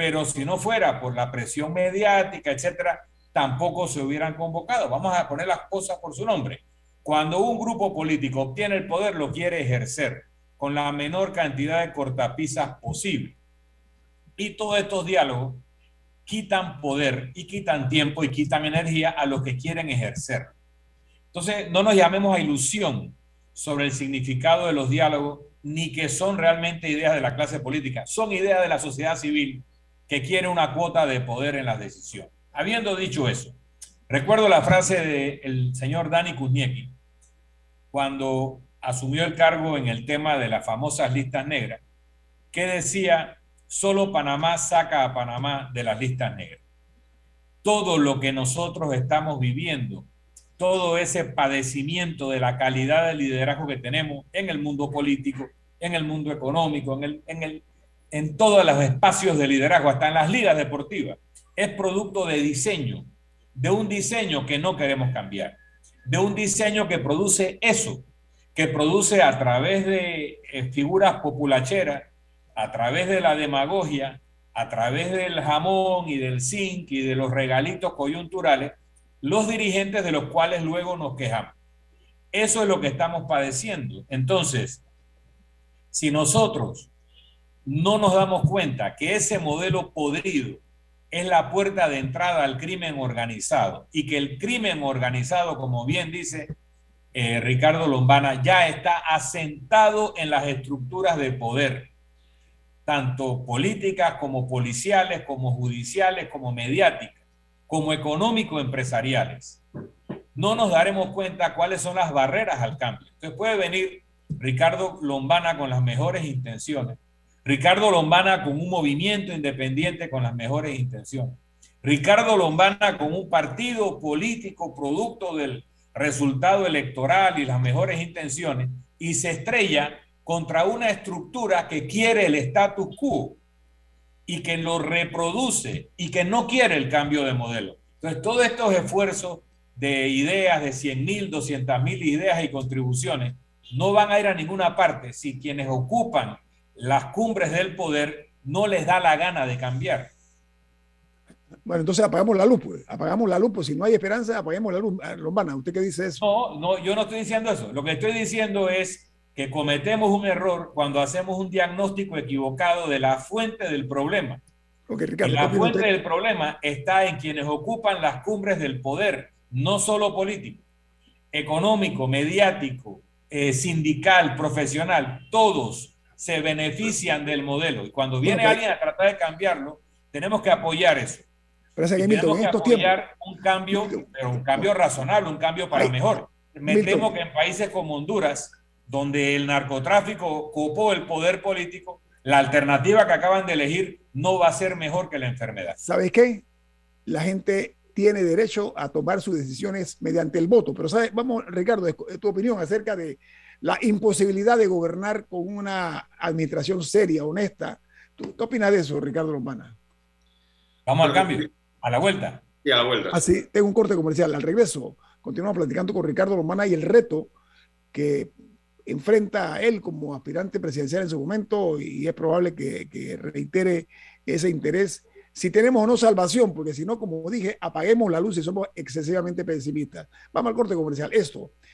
Pero si no fuera por la presión mediática, etcétera, tampoco se hubieran convocado. Vamos a poner las cosas por su nombre. Cuando un grupo político obtiene el poder, lo quiere ejercer con la menor cantidad de cortapisas posible. Y todos estos diálogos quitan poder y quitan tiempo y quitan energía a los que quieren ejercer. Entonces, no nos llamemos a ilusión sobre el significado de los diálogos, ni que son realmente ideas de la clase política, son ideas de la sociedad civil que quiere una cuota de poder en las decisiones. Habiendo dicho eso, recuerdo la frase del señor Dani Kuzniecki, cuando asumió el cargo en el tema de las famosas listas negras, que decía, solo Panamá saca a Panamá de las listas negras. Todo lo que nosotros estamos viviendo, todo ese padecimiento de la calidad de liderazgo que tenemos en el mundo político, en el mundo económico, en, el, en, el, en todos los espacios de liderazgo, hasta en las ligas deportivas, es producto de diseño, de un diseño que no queremos cambiar, de un diseño que produce eso, que produce a través de eh, figuras populacheras, a través de la demagogia, a través del jamón y del zinc y de los regalitos coyunturales, los dirigentes de los cuales luego nos quejamos. Eso es lo que estamos padeciendo. Entonces, si nosotros no nos damos cuenta que ese modelo podrido es la puerta de entrada al crimen organizado y que el crimen organizado, como bien dice eh, Ricardo Lombana, ya está asentado en las estructuras de poder, tanto políticas como policiales, como judiciales, como mediáticas, como económico-empresariales. No nos daremos cuenta cuáles son las barreras al cambio. Entonces puede venir Ricardo Lombana con las mejores intenciones, Ricardo Lombana con un movimiento independiente con las mejores intenciones, Ricardo Lombana con un partido político producto del resultado electoral y las mejores intenciones y se estrella contra una estructura que quiere el status quo y que lo reproduce y que no quiere el cambio de modelo. Entonces, todos estos esfuerzos de ideas, de 100 mil, 200 mil ideas y contribuciones, no van a ir a ninguna parte si quienes ocupan las cumbres del poder no les da la gana de cambiar. Bueno, entonces apagamos la luz, pues. Apagamos la luz, pues si no hay esperanza, apaguemos la luz. Ah, Lombana, ¿usted qué dice eso? No, no, yo no estoy diciendo eso. Lo que estoy diciendo es que cometemos un error cuando hacemos un diagnóstico equivocado de la fuente del problema. Ricardo, y la fuente del problema está en quienes ocupan las cumbres del poder, no solo político, económico, mediático, eh, sindical, profesional, todos se benefician del modelo. Y cuando viene alguien a tratar de cambiarlo, tenemos que apoyar eso. Pero que, tenemos que apoyar un cambio, pero un cambio razonable, un cambio para mejor. Me temo que en países como Honduras, donde el narcotráfico ocupó el poder político, la alternativa que acaban de elegir no va a ser mejor que la enfermedad. ¿Sabes qué? La gente tiene derecho a tomar sus decisiones mediante el voto. Pero, ¿sabes? Vamos, Ricardo, tu opinión acerca de la imposibilidad de gobernar con una administración seria, honesta. ¿Tú, qué opinas de eso, Ricardo Lombana? Vamos al cambio, a la vuelta. Y a la vuelta. Así, tengo un corte comercial. Al regreso, continuamos platicando con Ricardo Lombana y el reto que enfrenta a él como aspirante presidencial en su momento y es probable que, que reitere ese interés si tenemos o no salvación, porque si no, como dije, apaguemos la luz y somos excesivamente pesimistas. Vamos al corte comercial. Esto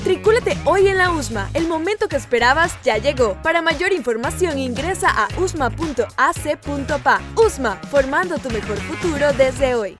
Matricúlate hoy en la USMA. El momento que esperabas ya llegó. Para mayor información ingresa a usma.ac.pa. USMA, formando tu mejor futuro desde hoy.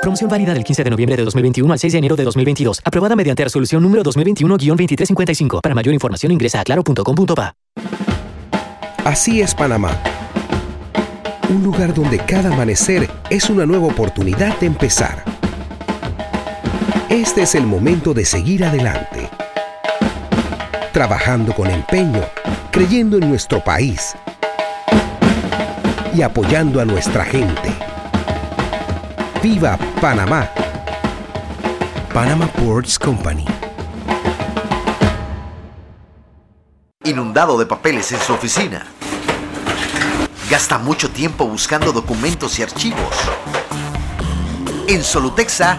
Promoción válida del 15 de noviembre de 2021 al 6 de enero de 2022. Aprobada mediante resolución número 2021-2355. Para mayor información ingresa a claro.com.pa. Así es Panamá. Un lugar donde cada amanecer es una nueva oportunidad de empezar. Este es el momento de seguir adelante. Trabajando con empeño, creyendo en nuestro país y apoyando a nuestra gente. ¡Viva Panamá! Panama Ports Company. Inundado de papeles en su oficina. Gasta mucho tiempo buscando documentos y archivos. En Solutexa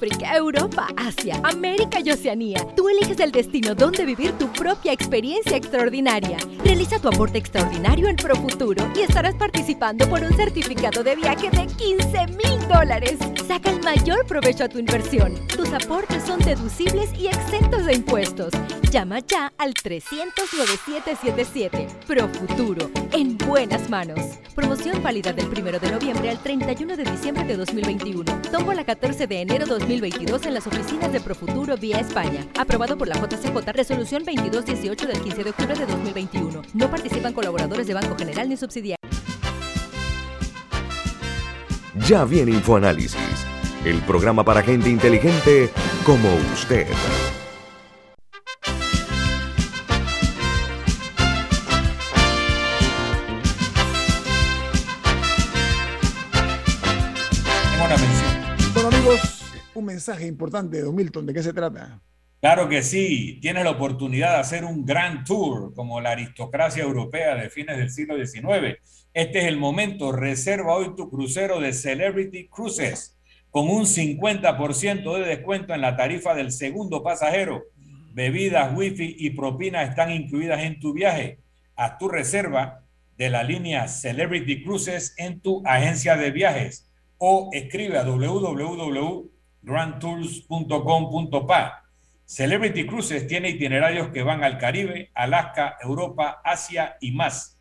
África, Europa, Asia, América y Oceanía. Tú eliges el destino donde vivir tu propia experiencia extraordinaria. Realiza tu aporte extraordinario en Profuturo y estarás participando por un certificado de viaje de 15 mil dólares. Saca el mayor provecho a tu inversión. Tus aportes son deducibles y exentos de impuestos. Llama ya al 300-9777. Profuturo, en buenas manos. Promoción válida del 1 de noviembre al 31 de diciembre de 2021. Tomo la 14 de enero 2022 en las oficinas de Profuturo vía España. Aprobado por la JCJ, resolución 2218 del 15 de octubre de 2021. No participan colaboradores de Banco General ni subsidiarios. Ya viene InfoAnálisis, el programa para gente inteligente como usted. Mensaje importante de Don Milton, ¿de qué se trata? Claro que sí, tienes la oportunidad de hacer un gran tour como la aristocracia europea de fines del siglo XIX. Este es el momento, reserva hoy tu crucero de Celebrity Cruises con un 50% de descuento en la tarifa del segundo pasajero. Bebidas, wifi y propina están incluidas en tu viaje. Haz tu reserva de la línea Celebrity Cruises en tu agencia de viajes o escribe a www.grandtours.com.pa. Celebrity Cruises tiene itinerarios que van al Caribe, Alaska, Europa, Asia y más.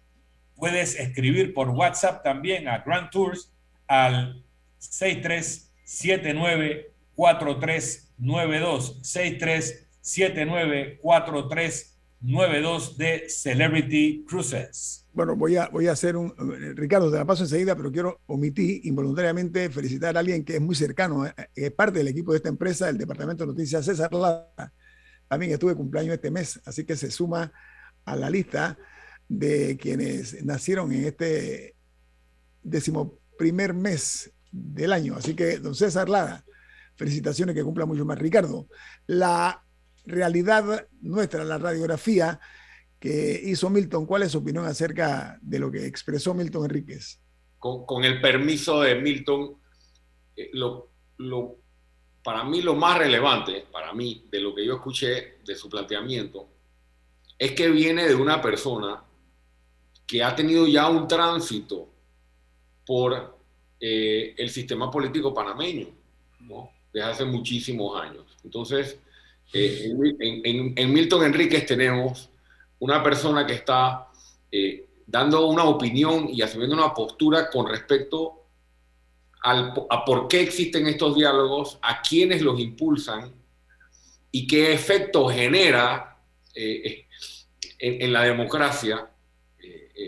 Puedes escribir por WhatsApp también a Grand Tours al 63794392. 794392 de Celebrity Cruises. Bueno, voy a, voy a hacer un. Ricardo, te la paso enseguida, pero quiero omitir involuntariamente felicitar a alguien que es muy cercano, eh, es parte del equipo de esta empresa, el Departamento de Noticias, César Lara. También estuve cumpleaños este mes, así que se suma a la lista de quienes nacieron en este décimo primer mes del año. Así que, don César Lara, felicitaciones que cumpla mucho más. Ricardo, la realidad nuestra, la radiografía que hizo Milton, ¿cuál es su opinión acerca de lo que expresó Milton Enríquez? Con, el permiso de Milton, eh, para mí lo más relevante, para mí, de lo que yo escuché de su planteamiento, es que viene de una persona que ha tenido ya un tránsito por eh, el sistema político panameño, ¿no? desde hace muchísimos años. Entonces, eh, en, Milton Enríquez tenemos una persona que está eh, dando una opinión y asumiendo una postura con respecto a por qué existen estos diálogos, a quiénes los impulsan y qué efecto genera en, en, la democracia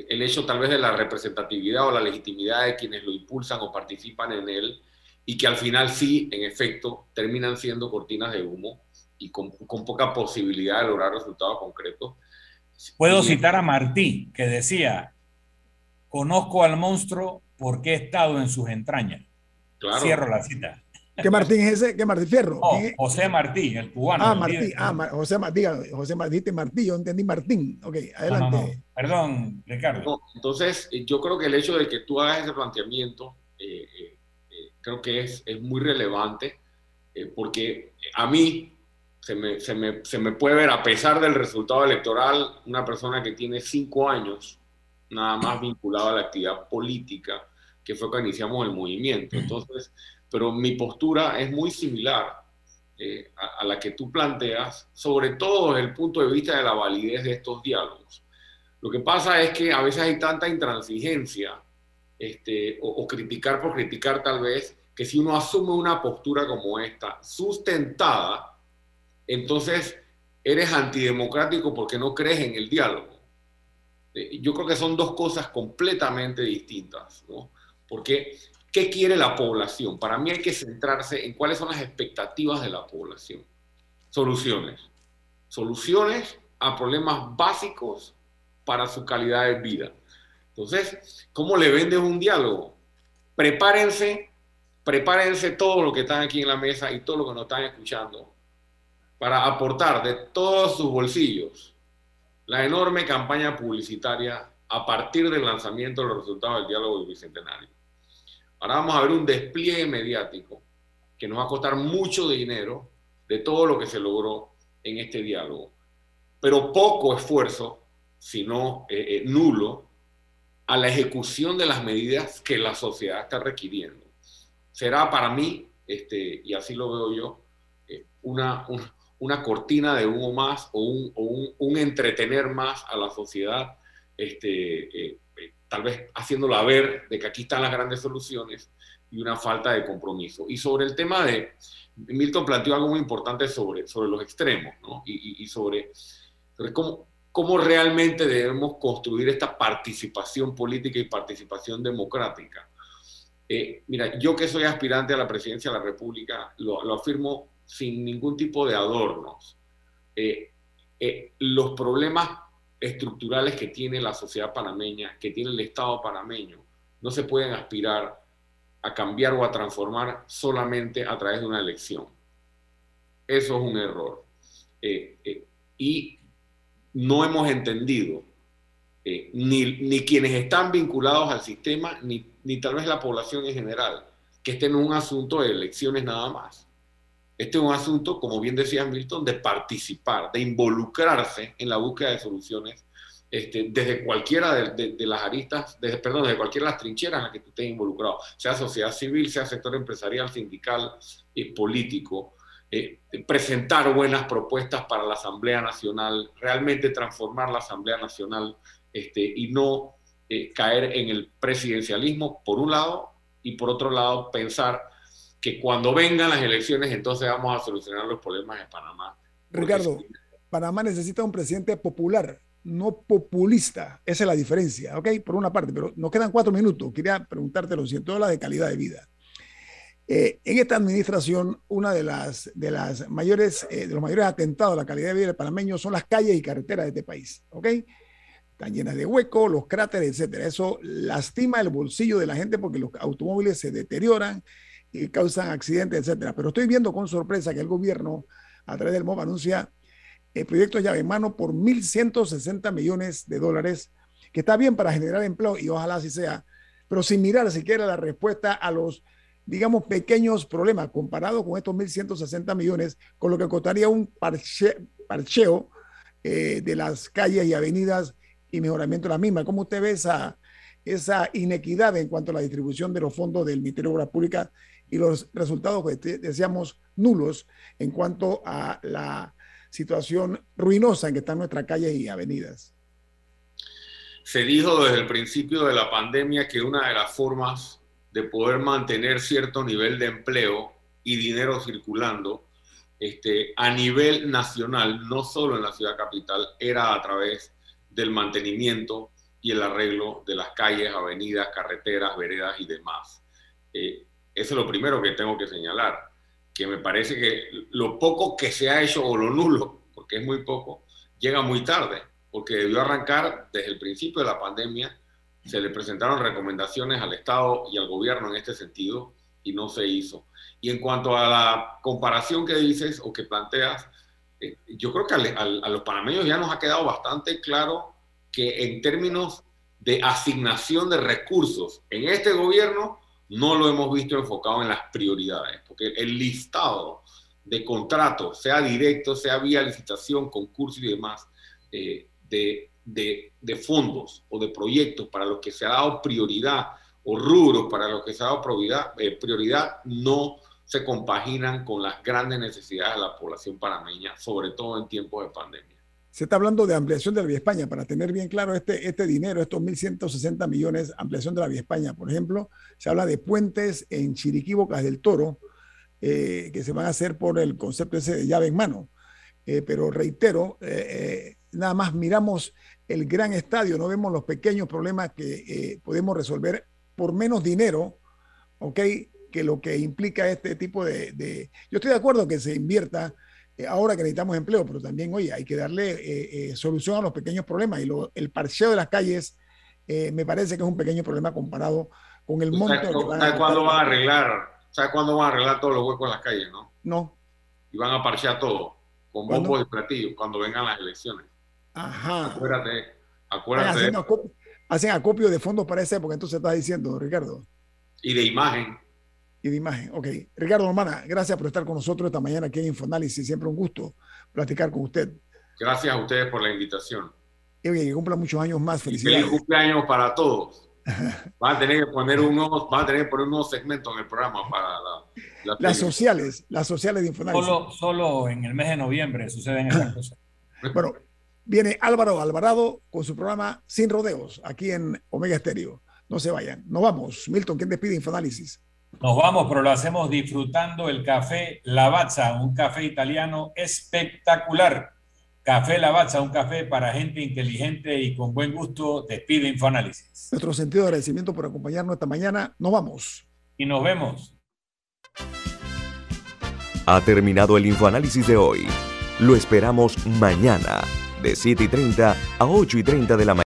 el hecho tal vez de la representatividad o la legitimidad de quienes lo impulsan o participan en él y que al final sí, en efecto, terminan siendo cortinas de humo y con, poca posibilidad de lograr resultados concretos. Puedo citar a Martí, que decía, conozco al monstruo porque he estado en sus entrañas. Cierro la cita. ¿Qué Martín es ese? ¿Qué Martín Fierro? José Martí, el cubano. Ah, Martí. Ah, José Martí, José Martí, Martí, yo entendí Martín. Ok, adelante. Perdón, Ricardo. entonces, eh, yo creo que el hecho de que tú hagas ese planteamiento, eh, eh, creo que es, es muy relevante, porque a mí se me, se, me, se me puede ver, a pesar del resultado electoral, una persona que tiene cinco años nada más vinculado a la actividad política, que fue cuando iniciamos el movimiento. Entonces, pero mi postura es muy similar eh, a, la que tú planteas, sobre todo desde el punto de vista de la validez de estos diálogos. Lo que pasa es que a veces hay tanta intransigencia este, o, criticar por criticar tal vez, que si uno asume una postura como esta, sustentada, entonces eres antidemocrático porque no crees en el diálogo. Eh, yo creo que son dos cosas completamente distintas, ¿no? Porque ¿Qué quiere la población? Para mí hay que centrarse en cuáles son las expectativas de la población. Soluciones. Soluciones a problemas básicos para su calidad de vida. Entonces, ¿cómo le vendes un diálogo? Prepárense, prepárense todo lo que están aquí en la mesa y todo lo que nos están escuchando para aportar de todos sus bolsillos la enorme campaña publicitaria a partir del lanzamiento de los resultados del diálogo del Bicentenario. Ahora vamos a ver un despliegue mediático que nos va a costar mucho dinero de todo lo que se logró en este diálogo, pero poco esfuerzo, si no eh, eh, nulo, a la ejecución de las medidas que la sociedad está requiriendo. Será para mí, este, y así lo veo yo, eh, una, una, cortina de humo más o un, un, entretener más a la sociedad este, tal vez haciéndola ver de que aquí están las grandes soluciones y una falta de compromiso. Y sobre el tema de, Milton planteó algo muy importante sobre, sobre los extremos, ¿no? Y, sobre, cómo, cómo realmente debemos construir esta participación política y participación democrática. Eh, mira, yo que soy aspirante a la presidencia de la República, lo, lo afirmo sin ningún tipo de adornos. Eh, eh, los problemas estructurales que tiene la sociedad panameña, que tiene el Estado panameño, no se pueden aspirar a cambiar o a transformar solamente a través de una elección. Eso es un error. Eh, y no hemos entendido, ni, ni, quienes están vinculados al sistema, ni, ni tal vez la población en general, que este no es un asunto de elecciones nada más. Este es un asunto, como bien decía Milton, de participar, de involucrarse en la búsqueda de soluciones este, desde cualquiera de, las aristas, desde, perdón, desde cualquiera de las trincheras en las que tú estés involucrado, sea sociedad civil, sea sector empresarial, sindical, eh, político, eh, presentar buenas propuestas para la Asamblea Nacional, realmente transformar la Asamblea Nacional este, y no eh, caer en el presidencialismo, por un lado, y por otro lado, pensar que cuando vengan las elecciones entonces vamos a solucionar los problemas de Panamá. Ricardo, Panamá necesita un presidente popular, no populista. Esa es la diferencia, ¿ok? Por una parte, pero nos quedan cuatro minutos. Quería preguntártelo si en toda la de calidad de vida. Eh, en esta administración, una de las, de las mayores, eh, de los mayores atentados a la calidad de vida del panameño son las calles y carreteras de este país, ¿ok? Están llenas de huecos, los cráteres, etcétera. Eso lastima el bolsillo de la gente porque los automóviles se deterioran y causan accidentes, etcétera. Pero estoy viendo con sorpresa que el gobierno, a través del MOB, anuncia el proyecto llave en mano por 1.160 millones de dólares, que está bien para generar empleo y ojalá así sea, pero sin mirar siquiera la respuesta a los, digamos, pequeños problemas comparado con estos 1.160 millones, con lo que costaría un parcheo eh, de las calles y avenidas y mejoramiento de las mismas. ¿Cómo usted ve esa, esa inequidad en cuanto a la distribución de los fondos del Ministerio de Obras Públicas y los resultados que decíamos nulos en cuanto a la situación ruinosa en que están nuestras calles y avenidas. Se dijo desde el principio de la pandemia que una de las formas de poder mantener cierto nivel de empleo y dinero circulando este, a nivel nacional, no solo en la ciudad capital, era a través del mantenimiento y el arreglo de las calles, avenidas, carreteras, veredas y demás. Eh, eso es lo primero que tengo que señalar que me parece que lo poco que se ha hecho o lo nulo, porque es muy poco, llega muy tarde, porque debió arrancar desde el principio de la pandemia. Se le presentaron recomendaciones al Estado y al gobierno en este sentido y no se hizo. Y en cuanto a la comparación que dices o que planteas, eh, yo creo que a, a los panameños ya nos ha quedado bastante claro que en términos de asignación de recursos en este gobierno no lo hemos visto enfocado en las prioridades, porque el listado de contratos, sea directo, sea vía licitación, concurso y demás, eh, de, de, fondos o de proyectos para los que se ha dado prioridad o rubros para los que se ha dado prioridad, eh, prioridad no se compaginan con las grandes necesidades de la población panameña, sobre todo en tiempos de pandemia. Se está hablando de ampliación de la Vía España. Para tener bien claro este, este dinero, estos 1.160 millones, ampliación de la Vía España, por ejemplo, se habla de puentes en Chiriquí, Bocas del Toro, eh, que se van a hacer por el concepto ese de llave en mano. Eh, pero reitero, eh, nada más miramos el gran estadio, no vemos los pequeños problemas que podemos resolver por menos dinero, ¿ok? Que lo que implica este tipo de, de... Yo estoy de acuerdo que se invierta eh, ahora que necesitamos empleo, pero también, oye, hay que darle eh, eh, solución a los pequeños problemas. Y lo, el parcheo de las calles me parece que es un pequeño problema comparado con el monto. ¿Sabes cuándo van a arreglar? ¿Sabes cuándo van a arreglar todos los huecos en las calles, no? No. Y van a parchear todo, con bombos y platillos, cuando vengan las elecciones. Ajá. Acuérdate, acuérdate. Hacen acopio, hacen acopio de fondos para esa época, entonces estás diciendo, Ricardo. Y de imagen y de imagen. Ok. Ricardo Romana, gracias por estar con nosotros esta mañana aquí en Infoanálisis. Siempre un gusto platicar con usted. Gracias a ustedes por la invitación. Y oye, que cumpla muchos años más. Felicidades. Feliz cumpleaños para todos. Van a tener que poner un nuevo, van a tener que poner un nuevo segmento en el programa para la, las sociales, las sociales de Infoanálisis. Solo, solo en el mes de noviembre suceden esas cosas. Bueno, viene Álvaro Alvarado con su programa Sin Rodeos, aquí en Omega Estéreo. No se vayan. Nos vamos. Milton, ¿quién despide Infoanálisis? Nos vamos, pero lo hacemos disfrutando el café Lavazza, un café italiano espectacular. Café Lavazza, un café para gente inteligente y con buen gusto. Despide Infoanálisis. Nuestro sentido de agradecimiento por acompañarnos esta mañana. Nos vamos. Y nos vemos. Ha terminado el Infoanálisis de hoy. Lo esperamos mañana, de 7 y 30 a 8 y 30 de la mañana.